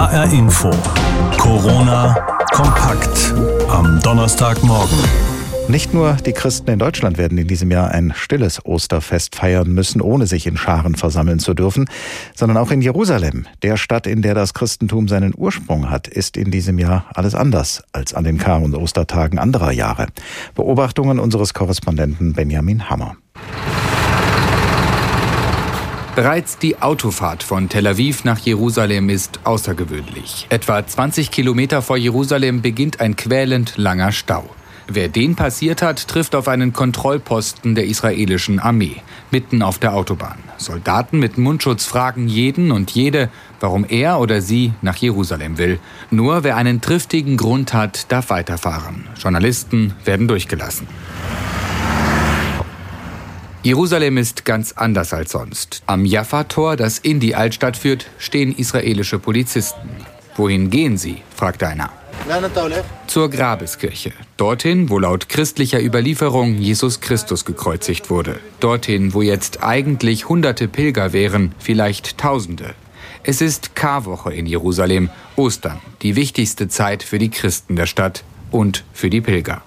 HR Info. Corona kompakt am Donnerstagmorgen. Nicht nur die Christen in Deutschland werden in diesem Jahr ein stilles Osterfest feiern müssen, ohne sich in Scharen versammeln zu dürfen, sondern auch in Jerusalem, der Stadt, in der das Christentum seinen Ursprung hat, ist in diesem Jahr alles anders als an den Kar- und Ostertagen anderer Jahre. Beobachtungen unseres Korrespondenten Benjamin Hammer. Bereits die Autofahrt von Tel Aviv nach Jerusalem ist außergewöhnlich. Etwa 20 Kilometer vor Jerusalem beginnt ein quälend langer Stau. Wer den passiert hat, trifft auf einen Kontrollposten der israelischen Armee, mitten auf der Autobahn. Soldaten mit Mundschutz fragen jeden und jede, warum er oder sie nach Jerusalem will. Nur wer einen triftigen Grund hat, darf weiterfahren. Journalisten werden durchgelassen. Jerusalem ist ganz anders als sonst. Am Jaffa-Tor, das in die Altstadt führt, stehen israelische Polizisten. Wohin gehen sie? fragt einer. Zur Grabeskirche. Dorthin, wo laut christlicher Überlieferung Jesus Christus gekreuzigt wurde. Dorthin, wo jetzt eigentlich hunderte Pilger wären, vielleicht Tausende. Es ist Karwoche in Jerusalem, Ostern, die wichtigste Zeit für die Christen der Stadt und für die Pilger.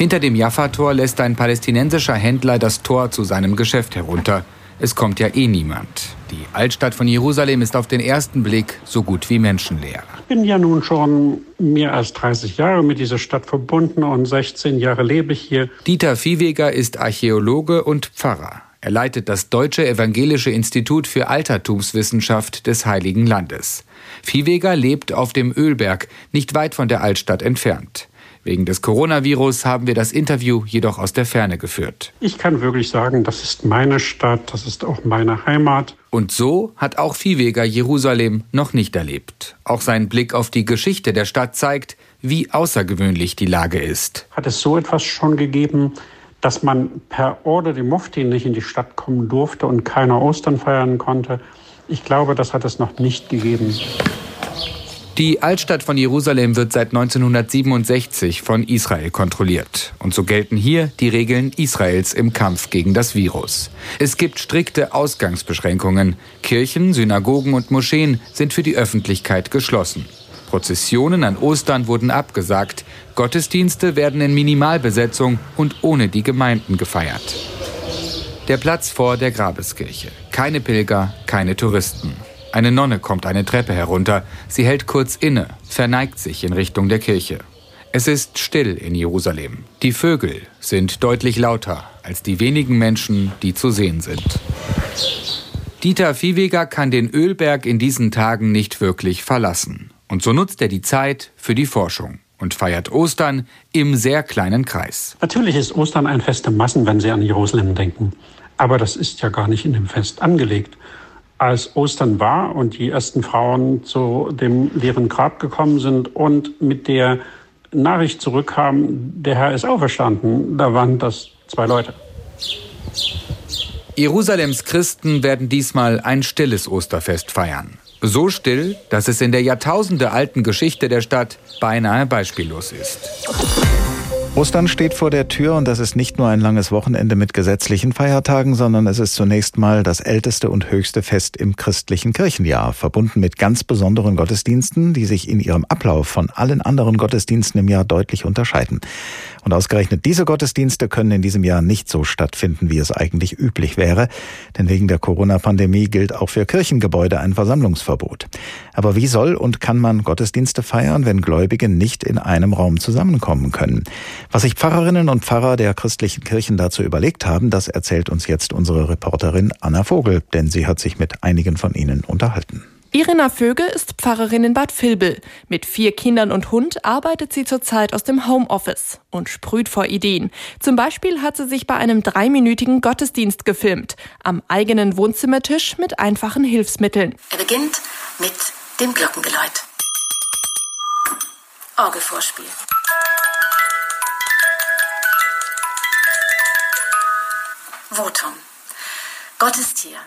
Hinter dem Jaffa-Tor lässt ein palästinensischer Händler das Tor zu seinem Geschäft herunter. Es kommt ja eh niemand. Die Altstadt von Jerusalem ist auf den ersten Blick so gut wie menschenleer. Ich bin ja nun schon mehr als 30 Jahre mit dieser Stadt verbunden und 16 Jahre lebe ich hier. Dieter Viehweger ist Archäologe und Pfarrer. Er leitet das Deutsche Evangelische Institut für Altertumswissenschaft des Heiligen Landes. Viehweger lebt auf dem Ölberg, nicht weit von der Altstadt entfernt. Wegen des Coronavirus haben wir das Interview jedoch aus der Ferne geführt. Ich kann wirklich sagen, das ist meine Stadt, das ist auch meine Heimat. Und so hat auch Viehweger Jerusalem noch nicht erlebt. Auch sein Blick auf die Geschichte der Stadt zeigt, wie außergewöhnlich die Lage ist. Hat es so etwas schon gegeben, dass man per Order die Mufti nicht in die Stadt kommen durfte und keiner Ostern feiern konnte? Ich glaube, das hat es noch nicht gegeben. Die Altstadt von Jerusalem wird seit 1967 von Israel kontrolliert. Und so gelten hier die Regeln Israels im Kampf gegen das Virus. Es gibt strikte Ausgangsbeschränkungen. Kirchen, Synagogen und Moscheen sind für die Öffentlichkeit geschlossen. Prozessionen an Ostern wurden abgesagt. Gottesdienste werden in Minimalbesetzung und ohne die Gemeinden gefeiert. Der Platz vor der Grabeskirche. Keine Pilger, keine Touristen. Eine Nonne kommt eine Treppe herunter. Sie hält kurz inne, verneigt sich in Richtung der Kirche. Es ist still in Jerusalem. Die Vögel sind deutlich lauter als die wenigen Menschen, die zu sehen sind. Dieter Viehweger kann den Ölberg in diesen Tagen nicht wirklich verlassen. Und so nutzt er die Zeit für die Forschung und feiert Ostern im sehr kleinen Kreis. Natürlich ist Ostern ein Fest der Massen, wenn Sie an Jerusalem denken. Aber das ist ja gar nicht in dem Fest angelegt als Ostern war und die ersten Frauen zu dem leeren Grab gekommen sind und mit der Nachricht zurückkamen, der Herr ist auferstanden, da waren das zwei Leute. Jerusalems Christen werden diesmal ein stilles Osterfest feiern. So still, dass es in der jahrtausendealten Geschichte der Stadt beinahe beispiellos ist. Ostern steht vor der Tür und das ist nicht nur ein langes Wochenende mit gesetzlichen Feiertagen, sondern es ist zunächst mal das älteste und höchste Fest im christlichen Kirchenjahr, verbunden mit ganz besonderen Gottesdiensten, die sich in ihrem Ablauf von allen anderen Gottesdiensten im Jahr deutlich unterscheiden. Und ausgerechnet diese Gottesdienste können in diesem Jahr nicht so stattfinden, wie es eigentlich üblich wäre, denn wegen der Corona-Pandemie gilt auch für Kirchengebäude ein Versammlungsverbot. Aber wie soll und kann man Gottesdienste feiern, wenn Gläubige nicht in einem Raum zusammenkommen können? Was sich Pfarrerinnen und Pfarrer der christlichen Kirchen dazu überlegt haben, das erzählt uns jetzt unsere Reporterin Anna Vogel, denn sie hat sich mit einigen von ihnen unterhalten. Irina Vögel ist Pfarrerin in Bad Vilbel. Mit vier Kindern und Hund arbeitet sie zurzeit aus dem Homeoffice und sprüht vor Ideen. Zum Beispiel hat sie sich bei einem dreiminütigen Gottesdienst gefilmt, am eigenen Wohnzimmertisch mit einfachen Hilfsmitteln. Er beginnt mit dem Glockengeläut. Orgelvorspiel. Votum. Gott ist hier.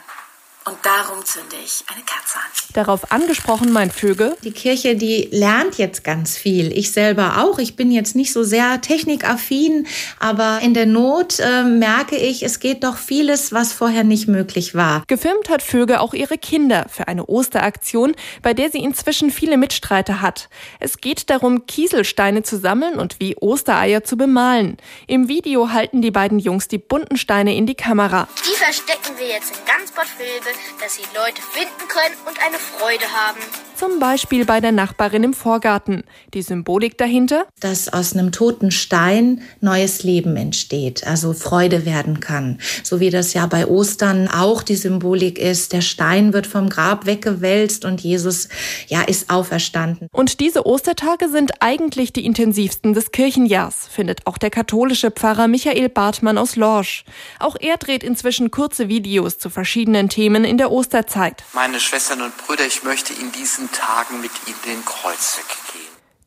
Und darum zünde ich eine Kerze an. Darauf angesprochen mein Vögel. Die Kirche, die lernt jetzt ganz viel. Ich selber auch. Ich bin jetzt nicht so sehr technikaffin, aber in der Not äh, merke ich, es geht doch vieles, was vorher nicht möglich war. Gefilmt hat Vögel auch ihre Kinder für eine Osteraktion, bei der sie inzwischen viele Mitstreiter hat. Es geht darum, Kieselsteine zu sammeln und wie Ostereier zu bemalen. Im Video halten die beiden Jungs die bunten Steine in die Kamera. Die verstecken wir jetzt in ganz Bad Vilbel dass sie Leute finden können und eine Freude haben. Zum Beispiel bei der Nachbarin im Vorgarten. Die Symbolik dahinter? Dass aus einem toten Stein neues Leben entsteht, also Freude werden kann. So wie das ja bei Ostern auch die Symbolik ist. Der Stein wird vom Grab weggewälzt und Jesus, ja, ist auferstanden. Und diese Ostertage sind eigentlich die intensivsten des Kirchenjahrs, findet auch der katholische Pfarrer Michael Bartmann aus Lorsch. Auch er dreht inzwischen kurze Videos zu verschiedenen Themen in der Osterzeit. Meine Schwestern und Brüder, ich möchte in diesen Tagen mit Ihnen den Kreuzzug gehen.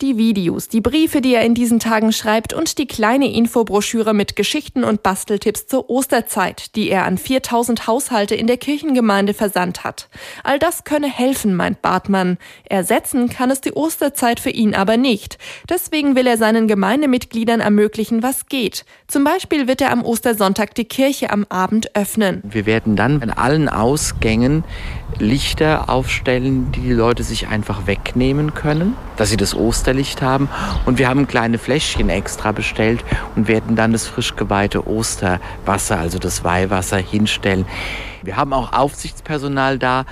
Die Videos, die Briefe, die er in diesen Tagen schreibt und die kleine Infobroschüre mit Geschichten und Basteltipps zur Osterzeit, die er an 4000 Haushalte in der Kirchengemeinde versandt hat. All das könne helfen, meint Bartmann. Ersetzen kann es die Osterzeit für ihn aber nicht. Deswegen will er seinen Gemeindemitgliedern ermöglichen, was geht. Zum Beispiel wird er am Ostersonntag die Kirche am Abend öffnen. Wir werden dann an allen Ausgängen Lichter aufstellen, die die Leute sich einfach wegnehmen können, dass sie das Osterlicht haben. Und wir haben kleine Fläschchen extra bestellt und werden dann das frisch geweihte Osterwasser, also das Weihwasser, hinstellen. Wir haben auch Aufsichtspersonal da.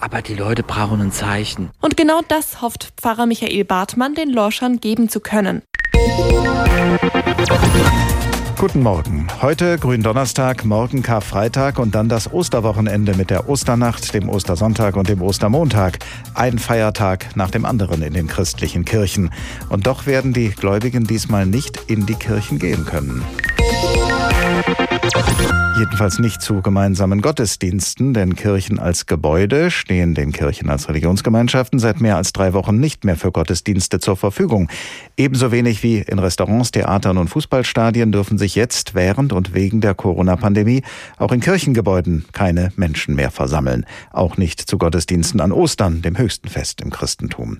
Aber die Leute brauchen ein Zeichen. Und genau das hofft Pfarrer Michael Bartmann den Lorschern geben zu können. Guten Morgen. Heute Gründonnerstag, morgen Karfreitag und dann das Osterwochenende mit der Osternacht, dem Ostersonntag und dem Ostermontag. Ein Feiertag nach dem anderen in den christlichen Kirchen. Und doch werden die Gläubigen diesmal nicht in die Kirchen gehen können. Jedenfalls nicht zu gemeinsamen Gottesdiensten, denn Kirchen als Gebäude stehen den Kirchen als Religionsgemeinschaften seit mehr als drei Wochen nicht mehr für Gottesdienste zur Verfügung. Ebenso wenig wie in Restaurants, Theatern und Fußballstadien dürfen sich jetzt während und wegen der Corona-Pandemie auch in Kirchengebäuden keine Menschen mehr versammeln. Auch nicht zu Gottesdiensten an Ostern, dem höchsten Fest im Christentum.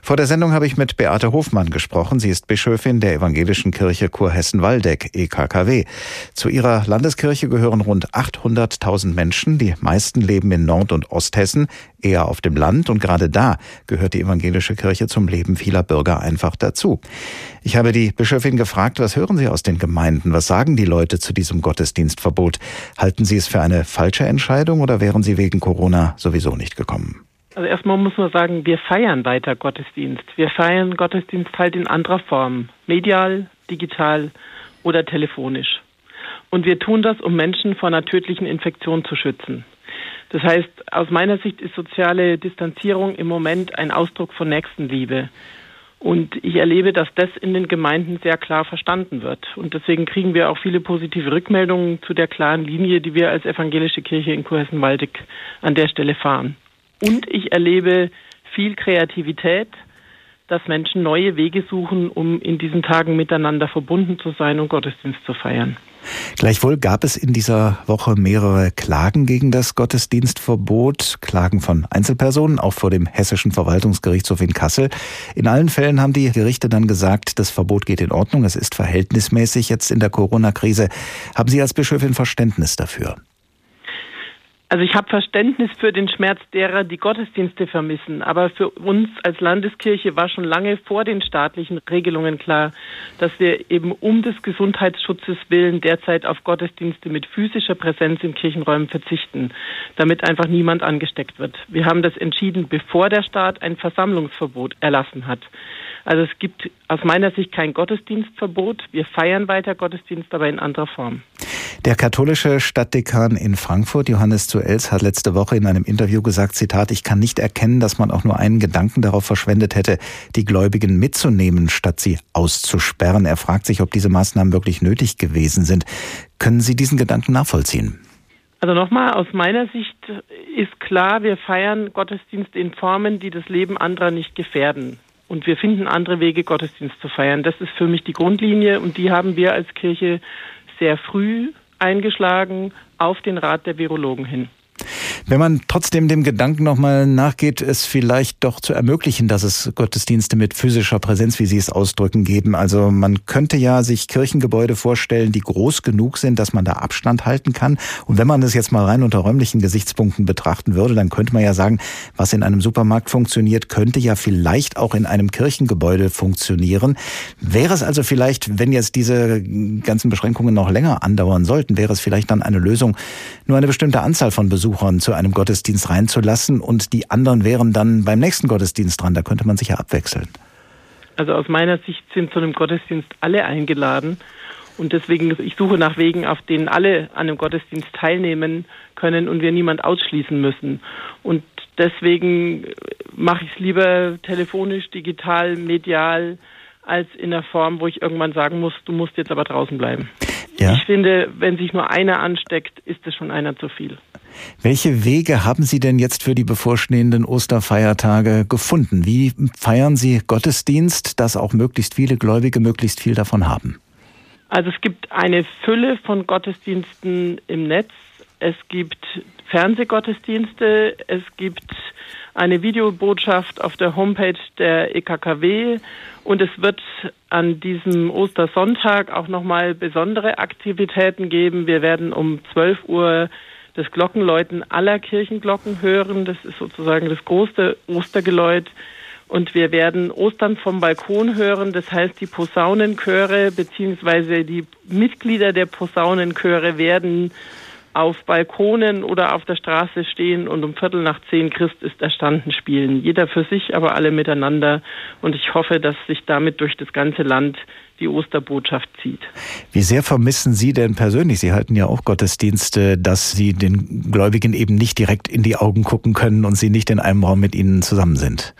Vor der Sendung habe ich mit Beate Hofmann gesprochen. Sie ist Bischöfin der Evangelischen Kirche Kurhessen-Waldeck, EKKW. Zu ihrer Landeskirche gehören rund 800.000 Menschen. Die meisten leben in Nord- und Osthessen, eher auf dem Land. Und gerade da gehört die evangelische Kirche zum Leben vieler Bürger einfach dazu. Ich habe die Bischöfin gefragt, was hören Sie aus den Gemeinden? Was sagen die Leute zu diesem Gottesdienstverbot? Halten Sie es für eine falsche Entscheidung oder wären Sie wegen Corona sowieso nicht gekommen? Also erstmal muss man sagen, wir feiern weiter Gottesdienst. Wir feiern Gottesdienst halt in anderer Form. Medial, digital oder telefonisch. Und wir tun das, um Menschen vor einer tödlichen Infektion zu schützen. Das heißt, aus meiner Sicht ist soziale Distanzierung im Moment ein Ausdruck von Nächstenliebe. Und ich erlebe, dass das in den Gemeinden sehr klar verstanden wird. Und deswegen kriegen wir auch viele positive Rückmeldungen zu der klaren Linie, die wir als evangelische Kirche in Kurhessen-Waldeck an der Stelle fahren. Und ich erlebe viel Kreativität, dass Menschen neue Wege suchen, um in diesen Tagen miteinander verbunden zu sein und Gottesdienst zu feiern. Gleichwohl gab es in dieser Woche mehrere Klagen gegen das Gottesdienstverbot, Klagen von Einzelpersonen, auch vor dem Hessischen Verwaltungsgerichtshof in Kassel. In allen Fällen haben die Gerichte dann gesagt, das Verbot geht in Ordnung, es ist verhältnismäßig jetzt in der Corona-Krise. Haben Sie als Bischöfin Verständnis dafür? Also ich habe Verständnis für den Schmerz derer, die Gottesdienste vermissen. Aber für uns als Landeskirche war schon lange vor den staatlichen Regelungen klar, dass wir eben um des Gesundheitsschutzes willen derzeit auf Gottesdienste mit physischer Präsenz in Kirchenräumen verzichten, damit einfach niemand angesteckt wird. Wir haben das entschieden, bevor der Staat ein Versammlungsverbot erlassen hat. Also es gibt aus meiner Sicht kein Gottesdienstverbot. Wir feiern weiter Gottesdienst, aber in anderer Form. Der katholische Stadtdekan in Frankfurt, Johannes zu Els, hat letzte Woche in einem Interview gesagt, Zitat, ich kann nicht erkennen, dass man auch nur einen Gedanken darauf verschwendet hätte, die Gläubigen mitzunehmen, statt sie auszusperren. Er fragt sich, ob diese Maßnahmen wirklich nötig gewesen sind. Können Sie diesen Gedanken nachvollziehen? Also nochmal, aus meiner Sicht ist klar, wir feiern Gottesdienst in Formen, die das Leben anderer nicht gefährden. Und wir finden andere Wege, Gottesdienst zu feiern. Das ist für mich die Grundlinie und die haben wir als Kirche sehr früh eingeschlagen auf den Rat der Virologen hin. Wenn man trotzdem dem Gedanken nochmal nachgeht, es vielleicht doch zu ermöglichen, dass es Gottesdienste mit physischer Präsenz, wie Sie es ausdrücken, geben. Also man könnte ja sich Kirchengebäude vorstellen, die groß genug sind, dass man da Abstand halten kann. Und wenn man das jetzt mal rein unter räumlichen Gesichtspunkten betrachten würde, dann könnte man ja sagen, was in einem Supermarkt funktioniert, könnte ja vielleicht auch in einem Kirchengebäude funktionieren. Wäre es also vielleicht, wenn jetzt diese ganzen Beschränkungen noch länger andauern sollten, wäre es vielleicht dann eine Lösung, nur eine bestimmte Anzahl von Besuchern zu einem Gottesdienst reinzulassen und die anderen wären dann beim nächsten Gottesdienst dran. Da könnte man sich ja abwechseln. Also aus meiner Sicht sind zu einem Gottesdienst alle eingeladen. Und deswegen, ich suche nach Wegen, auf denen alle an einem Gottesdienst teilnehmen können und wir niemand ausschließen müssen. Und deswegen mache ich es lieber telefonisch, digital, medial, als in der Form, wo ich irgendwann sagen muss, du musst jetzt aber draußen bleiben. Ja. Ich finde, wenn sich nur einer ansteckt, ist es schon einer zu viel. Welche Wege haben Sie denn jetzt für die bevorstehenden Osterfeiertage gefunden? Wie feiern Sie Gottesdienst, dass auch möglichst viele Gläubige möglichst viel davon haben? Also es gibt eine Fülle von Gottesdiensten im Netz. Es gibt Fernsehgottesdienste, es gibt eine Videobotschaft auf der Homepage der EKKW und es wird an diesem Ostersonntag auch nochmal besondere Aktivitäten geben. Wir werden um 12 Uhr das Glockenläuten aller Kirchenglocken hören. Das ist sozusagen das große Ostergeläut. Und wir werden Ostern vom Balkon hören. Das heißt, die Posaunenchöre beziehungsweise die Mitglieder der Posaunenchöre werden auf Balkonen oder auf der Straße stehen und um Viertel nach zehn Christ ist erstanden spielen. Jeder für sich, aber alle miteinander. Und ich hoffe, dass sich damit durch das ganze Land die Osterbotschaft zieht. Wie sehr vermissen Sie denn persönlich, Sie halten ja auch Gottesdienste, dass Sie den Gläubigen eben nicht direkt in die Augen gucken können und sie nicht in einem Raum mit ihnen zusammen sind?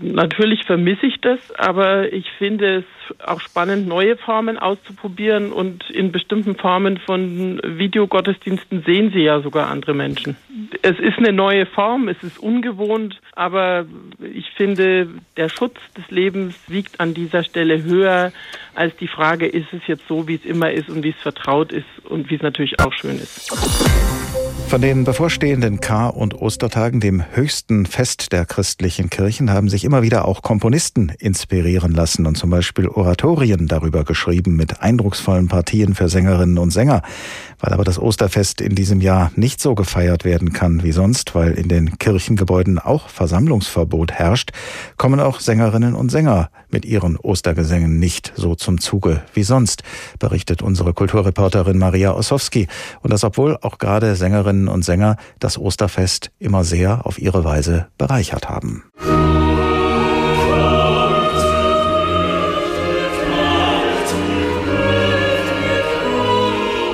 natürlich vermisse ich das, aber ich finde es auch spannend, neue Formen auszuprobieren und in bestimmten Formen von Videogottesdiensten sehen sie ja sogar andere Menschen. Es ist eine neue Form, es ist ungewohnt, aber ich finde, der Schutz des Lebens wiegt an dieser Stelle höher als die Frage, ist es jetzt so, wie es immer ist und wie es vertraut ist und wie es natürlich auch schön ist. Von den bevorstehenden Kar- und Ostertagen, dem höchsten Fest der christlichen Kirchen, haben sich immer wieder auch Komponisten inspirieren lassen und zum Beispiel Oratorien darüber geschrieben mit eindrucksvollen Partien für Sängerinnen und Sänger. Weil aber das Osterfest in diesem Jahr nicht so gefeiert werden kann wie sonst, weil in den Kirchengebäuden auch Versammlungsverbot herrscht, kommen auch Sängerinnen und Sänger mit ihren Ostergesängen nicht so zum Zuge wie sonst, berichtet unsere Kulturreporterin Maria Ossowski. Und das obwohl auch gerade Sängerinnen und Sänger das Osterfest immer sehr auf ihre Weise bereichert haben.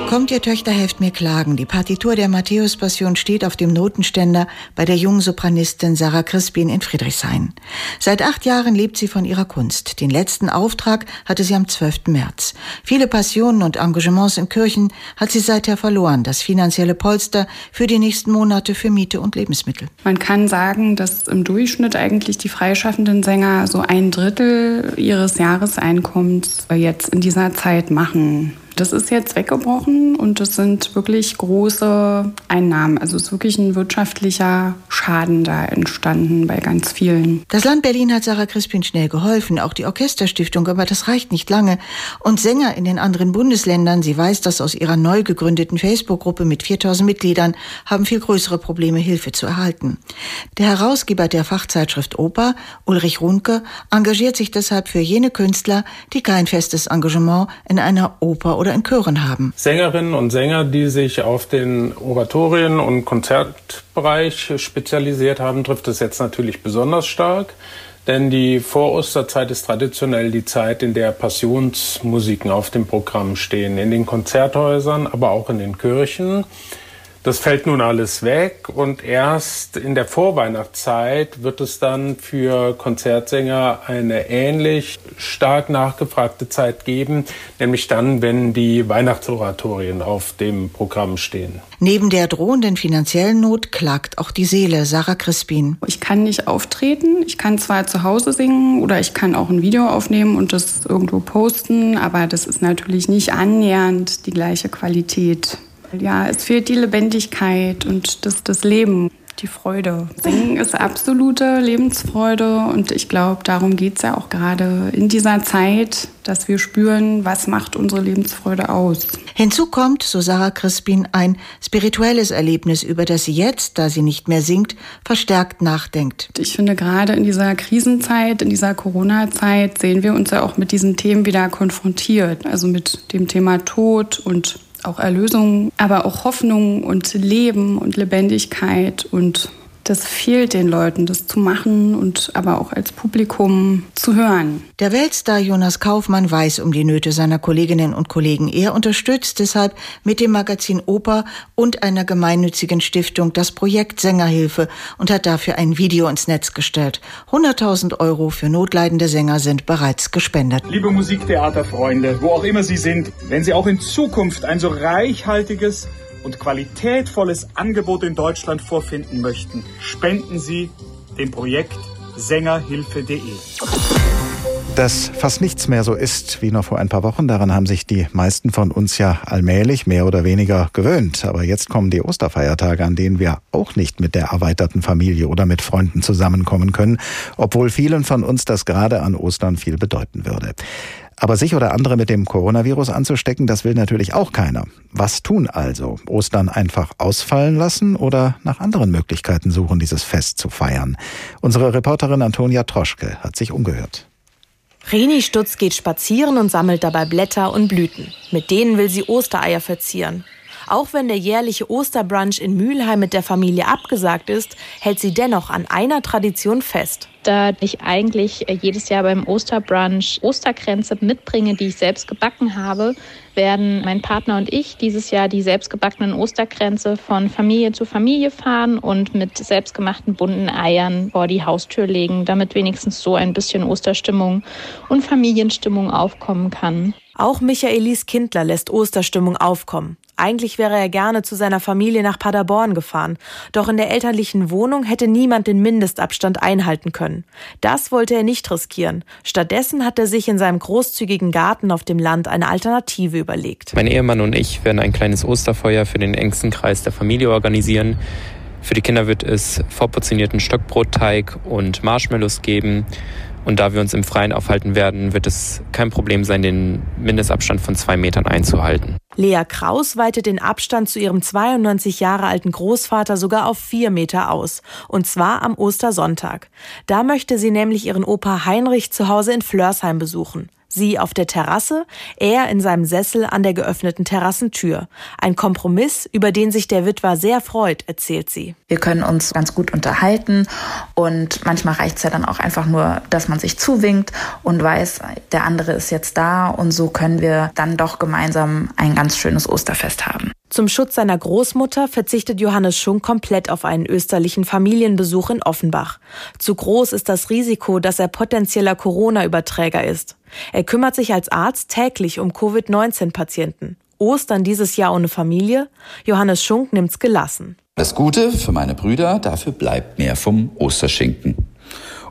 Kommt ihr Töchter, helft mir klagen. Die Partitur der Matthäus-Passion steht auf dem Notenständer bei der jungen Sopranistin Sarah Crispin in Friedrichshain. Seit acht Jahren lebt sie von ihrer Kunst. Den letzten Auftrag hatte sie am 12. März. Viele Passionen und Engagements in Kirchen hat sie seither verloren. Das finanzielle Polster für die nächsten Monate für Miete und Lebensmittel. Man kann sagen, dass im Durchschnitt eigentlich die freischaffenden Sänger so ein Drittel ihres Jahreseinkommens jetzt in dieser Zeit machen. Das ist jetzt weggebrochen und das sind wirklich große Einnahmen. Also es ist wirklich ein wirtschaftlicher Schaden da entstanden bei ganz vielen. Das Land Berlin hat Sarah Crispin schnell geholfen, auch die Orchesterstiftung, aber das reicht nicht lange. Und Sänger in den anderen Bundesländern, sie weiß das aus ihrer neu gegründeten Facebook-Gruppe mit 4000 Mitgliedern, haben viel größere Probleme, Hilfe zu erhalten. Der Herausgeber der Fachzeitschrift Oper, Ulrich Runke, engagiert sich deshalb für jene Künstler, die kein festes Engagement in einer Oper oder oder in Chören haben. Sängerinnen und Sänger, die sich auf den Oratorien- und Konzertbereich spezialisiert haben, trifft es jetzt natürlich besonders stark. Denn die Vorosterzeit ist traditionell die Zeit, in der Passionsmusiken auf dem Programm stehen. In den Konzerthäusern, aber auch in den Kirchen. Das fällt nun alles weg und erst in der Vorweihnachtszeit wird es dann für Konzertsänger eine ähnlich stark nachgefragte Zeit geben, nämlich dann, wenn die Weihnachtsoratorien auf dem Programm stehen. Neben der drohenden finanziellen Not klagt auch die Seele, Sarah Crispin. Ich kann nicht auftreten. Ich kann zwar zu Hause singen oder ich kann auch ein Video aufnehmen und das irgendwo posten, aber das ist natürlich nicht annähernd die gleiche Qualität Ja, es fehlt die Lebendigkeit und das, das Leben die Freude. Singen ist absolute Lebensfreude und ich glaube, darum geht es ja auch gerade in dieser Zeit, dass wir spüren, was macht unsere Lebensfreude aus. Hinzu kommt, so Sarah Crispin, ein spirituelles Erlebnis, über das sie jetzt, da sie nicht mehr singt, verstärkt nachdenkt. Ich finde, gerade in dieser Krisenzeit, in dieser Corona-Zeit sehen wir uns ja auch mit diesen Themen wieder konfrontiert. Also mit dem Thema Tod und auch Erlösung, aber auch Hoffnung und Leben und Lebendigkeit und das fehlt den Leuten, das zu machen und aber auch als Publikum zu hören. Der Weltstar Jonas Kaufmann weiß um die Nöte seiner Kolleginnen und Kollegen. Er unterstützt deshalb mit dem Magazin Oper und einer gemeinnützigen Stiftung das Projekt Sängerhilfe und hat dafür ein Video ins Netz gestellt. 100.000 Euro für notleidende Sänger sind bereits gespendet. Liebe Musiktheaterfreunde, wo auch immer Sie sind, wenn Sie auch in Zukunft ein so reichhaltiges und qualitätvolles Angebot in Deutschland vorfinden möchten, spenden Sie dem Projekt Sängerhilfe.de. Dass fast nichts mehr so ist wie noch vor ein paar Wochen, daran haben sich die meisten von uns ja allmählich mehr oder weniger gewöhnt. Aber jetzt kommen die Osterfeiertage, an denen wir auch nicht mit der erweiterten Familie oder mit Freunden zusammenkommen können, obwohl vielen von uns das gerade an Ostern viel bedeuten würde. Aber sich oder andere mit dem Coronavirus anzustecken, das will natürlich auch keiner. Was tun also? Ostern einfach ausfallen lassen oder nach anderen Möglichkeiten suchen, dieses Fest zu feiern? Unsere Reporterin Antonia Troschke hat sich umgehört. Reni Stutz geht spazieren und sammelt dabei Blätter und Blüten. Mit denen will sie Ostereier verzieren. Auch wenn der jährliche Osterbrunch in Mülheim mit der Familie abgesagt ist, hält sie dennoch an einer Tradition fest. Da ich eigentlich äh, jedes Jahr beim Osterbrunch Osterkränze mitbringe, die ich selbst gebacken habe, werden mein Partner und ich dieses Jahr die selbstgebackenen Osterkränze von Familie zu Familie fahren und mit selbstgemachten bunten Eiern vor die Haustür legen, damit wenigstens so ein bisschen Osterstimmung und Familienstimmung aufkommen kann. Auch Michaelis Kindler lässt Osterstimmung aufkommen. Eigentlich wäre er gerne zu seiner Familie nach Paderborn gefahren, doch in der elterlichen Wohnung hätte niemand den Mindestabstand einhalten können. Das wollte er nicht riskieren. Stattdessen hat er sich in seinem großzügigen Garten auf dem Land eine Alternative überlegt. Mein Ehemann und ich werden ein kleines Osterfeuer für den engsten Kreis der Familie organisieren. Für die Kinder wird es vorportionierten Stockbrotteig und Marshmallows geben. Und da wir uns im Freien aufhalten werden, wird es kein Problem sein, den Mindestabstand von zwei Metern einzuhalten. Lea Kraus weitet den Abstand zu ihrem 92 Jahre alten Großvater sogar auf vier Meter aus. Und zwar am Ostersonntag. Da möchte sie nämlich ihren Opa Heinrich zu Hause in Flörsheim besuchen. Sie auf der Terrasse, er in seinem Sessel an der geöffneten Terrassentür. Ein Kompromiss, über den sich der Witwer sehr freut, erzählt sie. Wir können uns ganz gut unterhalten und manchmal reicht es ja dann auch einfach nur, dass man sich zuwinkt und weiß, der andere ist jetzt da und so können wir dann doch gemeinsam ein ganz schönes Osterfest haben. Zum Schutz seiner Großmutter verzichtet Johannes Schunk komplett auf einen österlichen Familienbesuch in Offenbach. Zu groß ist das Risiko, dass er potenzieller Corona-Überträger ist. Er kümmert sich als Arzt täglich um Covid-19-Patienten. Ostern dieses Jahr ohne Familie? Johannes Schunk nimmt's gelassen. Das Gute für meine Brüder, dafür bleibt mehr vom Osterschinken.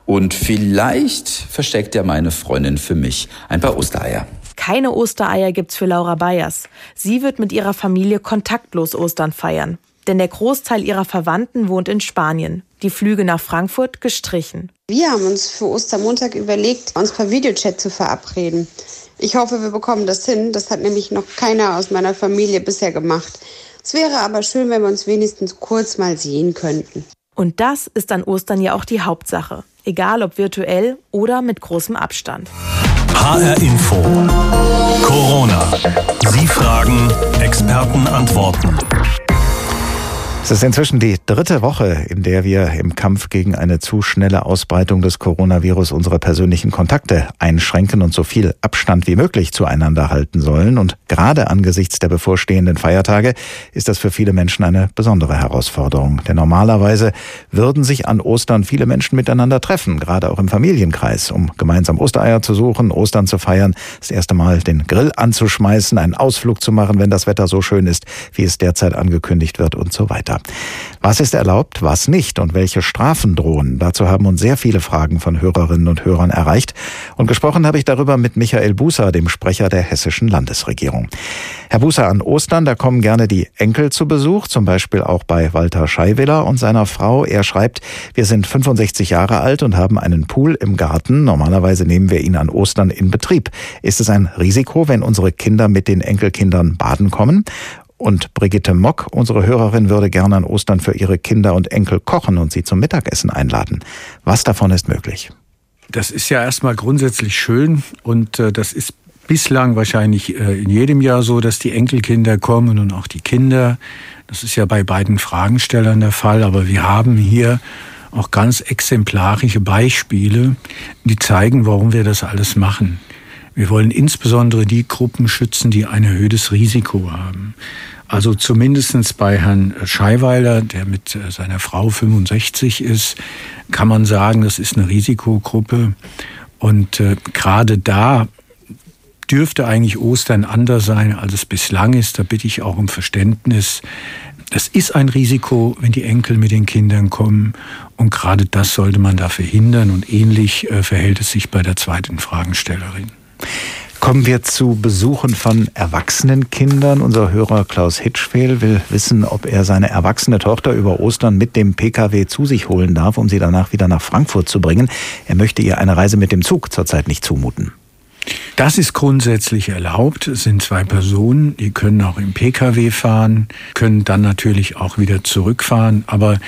Und vielleicht versteckt ja meine Freundin für mich ein paar Ostereier. Keine Ostereier gibt's für Laura Bayers. Sie wird mit ihrer Familie kontaktlos Ostern feiern. Denn der Großteil ihrer Verwandten wohnt in Spanien. Die Flüge nach Frankfurt gestrichen. Wir haben uns für Ostermontag überlegt, uns per Videochat zu verabreden. Ich hoffe, wir bekommen das hin. Das hat nämlich noch keiner aus meiner Familie bisher gemacht. Es wäre aber schön, wenn wir uns wenigstens kurz mal sehen könnten. Und das ist an Ostern ja auch die Hauptsache. Egal ob virtuell oder mit großem Abstand. HR Info. Corona. Sie fragen, Experten antworten. Es ist inzwischen die dritte Woche, in der wir im Kampf gegen eine zu schnelle Ausbreitung des Coronavirus unsere persönlichen Kontakte einschränken und so viel Abstand wie möglich zueinander halten sollen. Und gerade angesichts der bevorstehenden Feiertage ist das für viele Menschen eine besondere Herausforderung. Denn normalerweise würden sich an Ostern viele Menschen miteinander treffen, gerade auch im Familienkreis, um gemeinsam Ostereier zu suchen, Ostern zu feiern, das erste Mal den Grill anzuschmeißen, einen Ausflug zu machen, wenn das Wetter so schön ist, wie es derzeit angekündigt wird und so weiter. Weiter. Was ist erlaubt, was nicht und welche Strafen drohen? Dazu haben uns sehr viele Fragen von Hörerinnen und Hörern erreicht. Und gesprochen habe ich darüber mit Michael Bußer, dem Sprecher der hessischen Landesregierung. Herr Bußer, an Ostern, da kommen gerne die Enkel zu Besuch, zum Beispiel auch bei Walter Scheiwiller und seiner Frau. Er schreibt, wir sind 65 Jahre alt und haben einen Pool im Garten. Normalerweise nehmen wir ihn an Ostern in Betrieb. Ist es ein Risiko, wenn unsere Kinder mit den Enkelkindern baden kommen? Und Brigitte Mock, unsere Hörerin, würde gerne an Ostern für ihre Kinder und Enkel kochen und sie zum Mittagessen einladen. Was davon ist möglich? Das ist ja erstmal grundsätzlich schön und äh, das ist bislang wahrscheinlich äh, in jedem Jahr so, dass die Enkelkinder kommen und auch die Kinder. Das ist ja bei beiden Fragenstellern der Fall, aber wir haben hier auch ganz exemplarische Beispiele, die zeigen, warum wir das alles machen. Wir wollen insbesondere die Gruppen schützen, die ein erhöhtes Risiko haben. Also zumindestens bei Herrn Scheiweiler, der mit äh, seiner Frau 65 ist, kann man sagen, das ist eine Risikogruppe. Und äh, gerade da dürfte eigentlich Ostern anders sein, als es bislang ist. Da bitte ich auch um Verständnis. Das ist ein Risiko, wenn die Enkel mit den Kindern kommen. Und gerade das sollte man da verhindern. Und ähnlich äh, verhält es sich bei der zweiten Fragestellerin. Kommen wir zu Besuchen von erwachsenen Kindern. Unser Hörer Klaus Hitschfehl will wissen, ob er seine erwachsene Tochter über Ostern mit dem Pkw zu sich holen darf, um sie danach wieder nach Frankfurt zu bringen. Er möchte ihr eine Reise mit dem Zug zurzeit nicht zumuten. Das ist grundsätzlich erlaubt. Es sind zwei Personen, die können auch im Pkw fahren, können dann natürlich auch wieder zurückfahren. Aber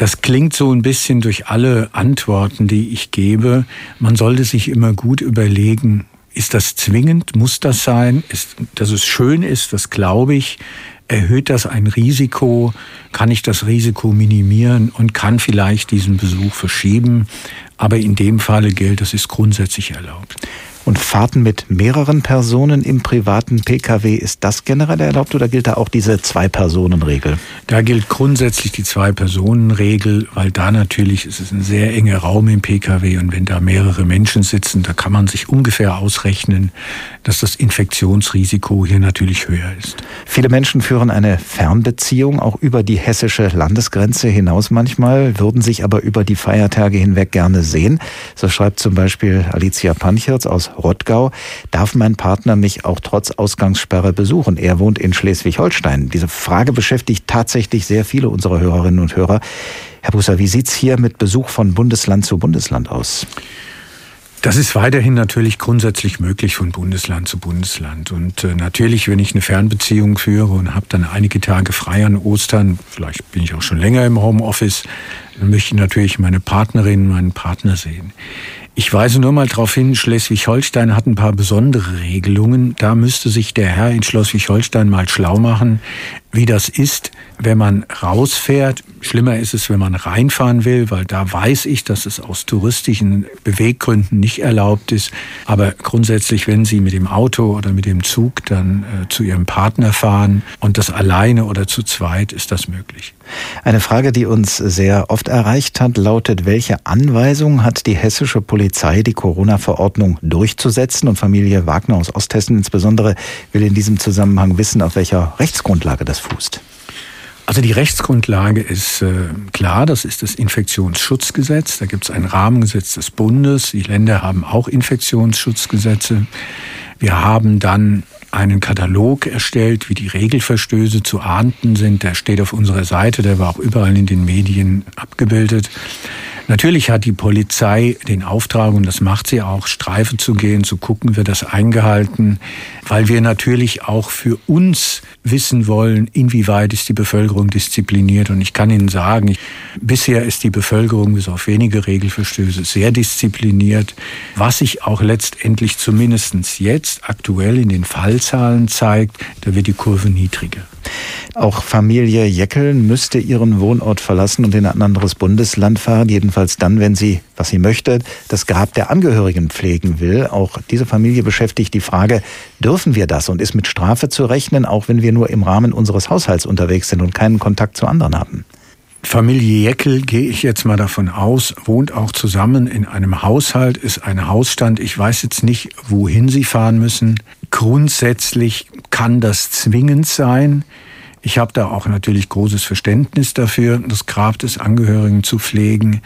das klingt so ein bisschen durch alle Antworten, die ich gebe. Man sollte sich immer gut überlegen, ist das zwingend? Muss das sein? Ist, dass es schön ist, das glaube ich. Erhöht das ein Risiko? Kann ich das Risiko minimieren und kann vielleicht diesen Besuch verschieben? Aber in dem Falle gilt, das ist grundsätzlich erlaubt. Und Fahrten mit mehreren Personen im privaten Pkw, ist das generell erlaubt oder gilt da auch diese Zwei-Personen-Regel? Da gilt grundsätzlich die Zwei-Personen-Regel, weil da natürlich ist es ein sehr enger Raum im Pkw und wenn da mehrere Menschen sitzen, da kann man sich ungefähr ausrechnen, dass das Infektionsrisiko hier natürlich höher ist. Viele Menschen führen eine Fernbeziehung auch über die hessische Landesgrenze hinaus manchmal, würden sich aber über die Feiertage hinweg gerne sehen. So schreibt zum Beispiel Alicia Panchertz aus Rottgau. Darf mein Partner mich auch trotz Ausgangssperre besuchen? Er wohnt in Schleswig-Holstein. Diese Frage beschäftigt tatsächlich sehr viele unserer Hörerinnen und Hörer. Herr Busser, wie sieht's hier mit Besuch von Bundesland zu Bundesland aus? Das ist weiterhin natürlich grundsätzlich möglich von Bundesland zu Bundesland. Und äh, natürlich, wenn ich eine Fernbeziehung führe und habe dann einige Tage frei an Ostern, vielleicht bin ich auch schon länger im Homeoffice, dann möchte ich natürlich meine Partnerin, meinen Partner sehen. Ich weise nur mal darauf hin, Schleswig-Holstein hat ein paar besondere Regelungen. Da müsste sich der Herr in Schleswig-Holstein mal schlau machen, wie das ist, wenn man rausfährt. Schlimmer ist es, wenn man reinfahren will, weil da weiß ich, dass es aus touristischen Beweggründen nicht erlaubt ist. Aber grundsätzlich, wenn Sie mit dem Auto oder mit dem Zug dann äh, zu Ihrem Partner fahren und das alleine oder zu zweit, ist das möglich. Eine Frage, die uns sehr oft erreicht hat, lautet, welche Anweisung hat die hessische Polizei, die Corona-Verordnung durchzusetzen? Und Familie Wagner aus Osthessen insbesondere will in diesem Zusammenhang wissen, auf welcher Rechtsgrundlage das fußt. Also die Rechtsgrundlage ist äh, klar, das ist das Infektionsschutzgesetz. Da gibt es ein Rahmengesetz des Bundes. Die Länder haben auch Infektionsschutzgesetze. Wir haben dann einen Katalog erstellt, wie die Regelverstöße zu ahnden sind. Der steht auf unserer Seite, der war auch überall in den Medien abgebildet. Natürlich hat die Polizei den Auftrag, und das macht sie auch, Streife zu gehen, zu gucken, wird das eingehalten, weil wir natürlich auch für uns wissen wollen, inwieweit ist die Bevölkerung diszipliniert. Und ich kann Ihnen sagen, ich, bisher ist die Bevölkerung bis auf wenige Regelverstöße sehr diszipliniert, was sich auch letztendlich zumindest jetzt aktuell in den Fallzahlen zeigt, da wird die Kurve niedriger. Auch Familie Jeckel müsste ihren Wohnort verlassen und in ein anderes Bundesland fahren, jedenfalls dann, wenn sie, was sie möchte, das Grab der Angehörigen pflegen will. Auch diese Familie beschäftigt die Frage, dürfen wir das und ist mit Strafe zu rechnen, auch wenn wir nur im Rahmen unseres Haushalts unterwegs sind und keinen Kontakt zu anderen haben? Familie Jeckel, gehe ich jetzt mal davon aus, wohnt auch zusammen in einem Haushalt, ist ein Hausstand. Ich weiß jetzt nicht, wohin sie fahren müssen. Grundsätzlich kann das zwingend sein. Ich habe da auch natürlich großes Verständnis dafür, das Grab des Angehörigen zu pflegen.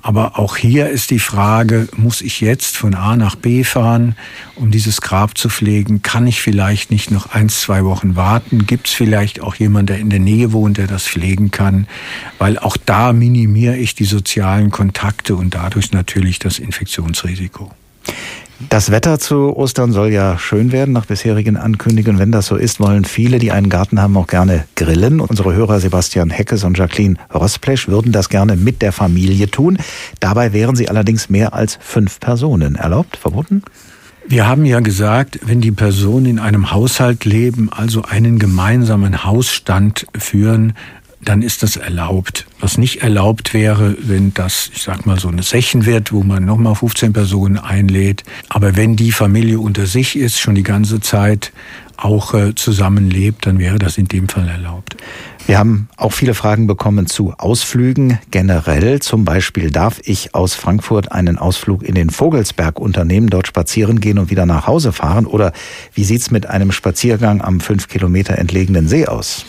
Aber auch hier ist die Frage, muss ich jetzt von A nach B fahren, um dieses Grab zu pflegen? Kann ich vielleicht nicht noch ein, zwei Wochen warten? Gibt es vielleicht auch jemanden, der in der Nähe wohnt, der das pflegen kann? Weil auch da minimiere ich die sozialen Kontakte und dadurch natürlich das Infektionsrisiko. Das Wetter zu Ostern soll ja schön werden nach bisherigen Ankündigungen. Wenn das so ist, wollen viele, die einen Garten haben, auch gerne grillen. Unsere Hörer Sebastian Heckes und Jacqueline Rosplesch würden das gerne mit der Familie tun. Dabei wären sie allerdings mehr als fünf Personen. Erlaubt? Verboten? Wir haben ja gesagt, wenn die Personen in einem Haushalt leben, also einen gemeinsamen Hausstand führen, dann ist das erlaubt. Was nicht erlaubt wäre, wenn das, ich sag mal, so eine Session wird, wo man nochmal 15 Personen einlädt. Aber wenn die Familie unter sich ist, schon die ganze Zeit auch äh, zusammenlebt, dann wäre das in dem Fall erlaubt. Wir haben auch viele Fragen bekommen zu Ausflügen generell. Zum Beispiel darf ich aus Frankfurt einen Ausflug in den Vogelsberg unternehmen, dort spazieren gehen und wieder nach Hause fahren? Oder wie sieht's mit einem Spaziergang am fünf Kilometer entlegenen See aus?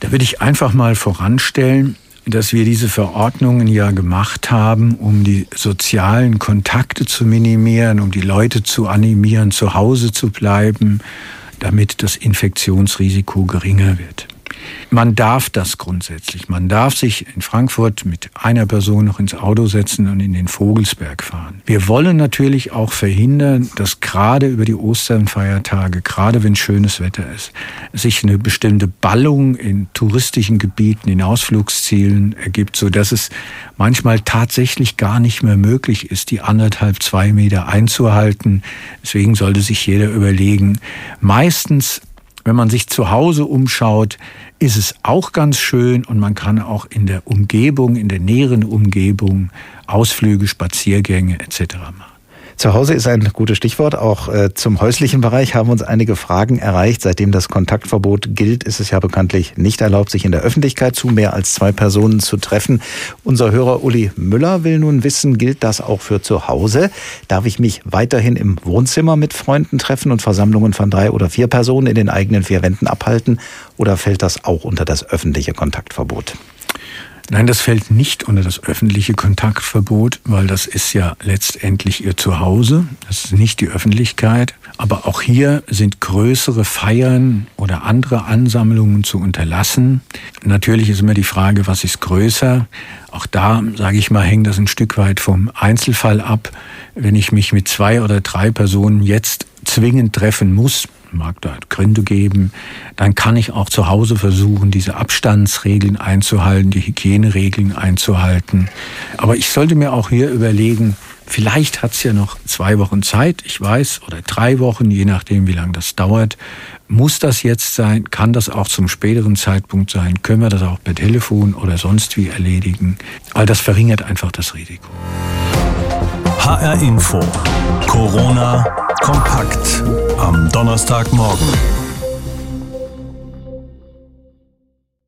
Da würde ich einfach mal voranstellen, dass wir diese Verordnungen ja gemacht haben, um die sozialen Kontakte zu minimieren, um die Leute zu animieren, zu Hause zu bleiben, damit das Infektionsrisiko geringer wird. Man darf das grundsätzlich. Man darf sich in Frankfurt mit einer Person noch ins Auto setzen und in den Vogelsberg fahren. Wir wollen natürlich auch verhindern, dass gerade über die Osternfeiertage, gerade wenn schönes Wetter ist, sich eine bestimmte Ballung in touristischen Gebieten, in Ausflugszielen ergibt, so dass es manchmal tatsächlich gar nicht mehr möglich ist, die anderthalb, zwei Meter einzuhalten. Deswegen sollte sich jeder überlegen, meistens wenn man sich zu Hause umschaut, ist es auch ganz schön und man kann auch in der Umgebung, in der näheren Umgebung Ausflüge, Spaziergänge etc. machen. Zu Hause ist ein gutes Stichwort. Auch äh, zum häuslichen Bereich haben uns einige Fragen erreicht. Seitdem das Kontaktverbot gilt, ist es ja bekanntlich nicht erlaubt, sich in der Öffentlichkeit zu mehr als zwei Personen zu treffen. Unser Hörer Uli Müller will nun wissen, gilt das auch für zu Hause? Darf ich mich weiterhin im Wohnzimmer mit Freunden treffen und Versammlungen von drei oder vier Personen in den eigenen vier Wänden abhalten? Oder fällt das auch unter das öffentliche Kontaktverbot? Nein, das fällt nicht unter das öffentliche Kontaktverbot, weil das ist ja letztendlich ihr Zuhause. Das ist nicht die Öffentlichkeit. Aber auch hier sind größere Feiern oder andere Ansammlungen zu unterlassen. Natürlich ist immer die Frage, was ist größer? Auch da, sage ich mal, hängt das ein Stück weit vom Einzelfall ab. Wenn ich mich mit zwei oder drei Personen jetzt zwingend treffen muss, mag da Gründe geben, dann kann ich auch zu Hause versuchen, diese Abstandsregeln einzuhalten, die Hygieneregeln einzuhalten. Aber ich sollte mir auch hier überlegen, vielleicht hat es ja noch zwei Wochen Zeit, ich weiß, oder drei Wochen, je nachdem, wie lange das dauert. Muss das jetzt sein? Kann das auch zum späteren Zeitpunkt sein? Können wir das auch per Telefon oder sonst wie erledigen? All das verringert einfach das Risiko. HR Info. Corona kompakt am Donnerstagmorgen.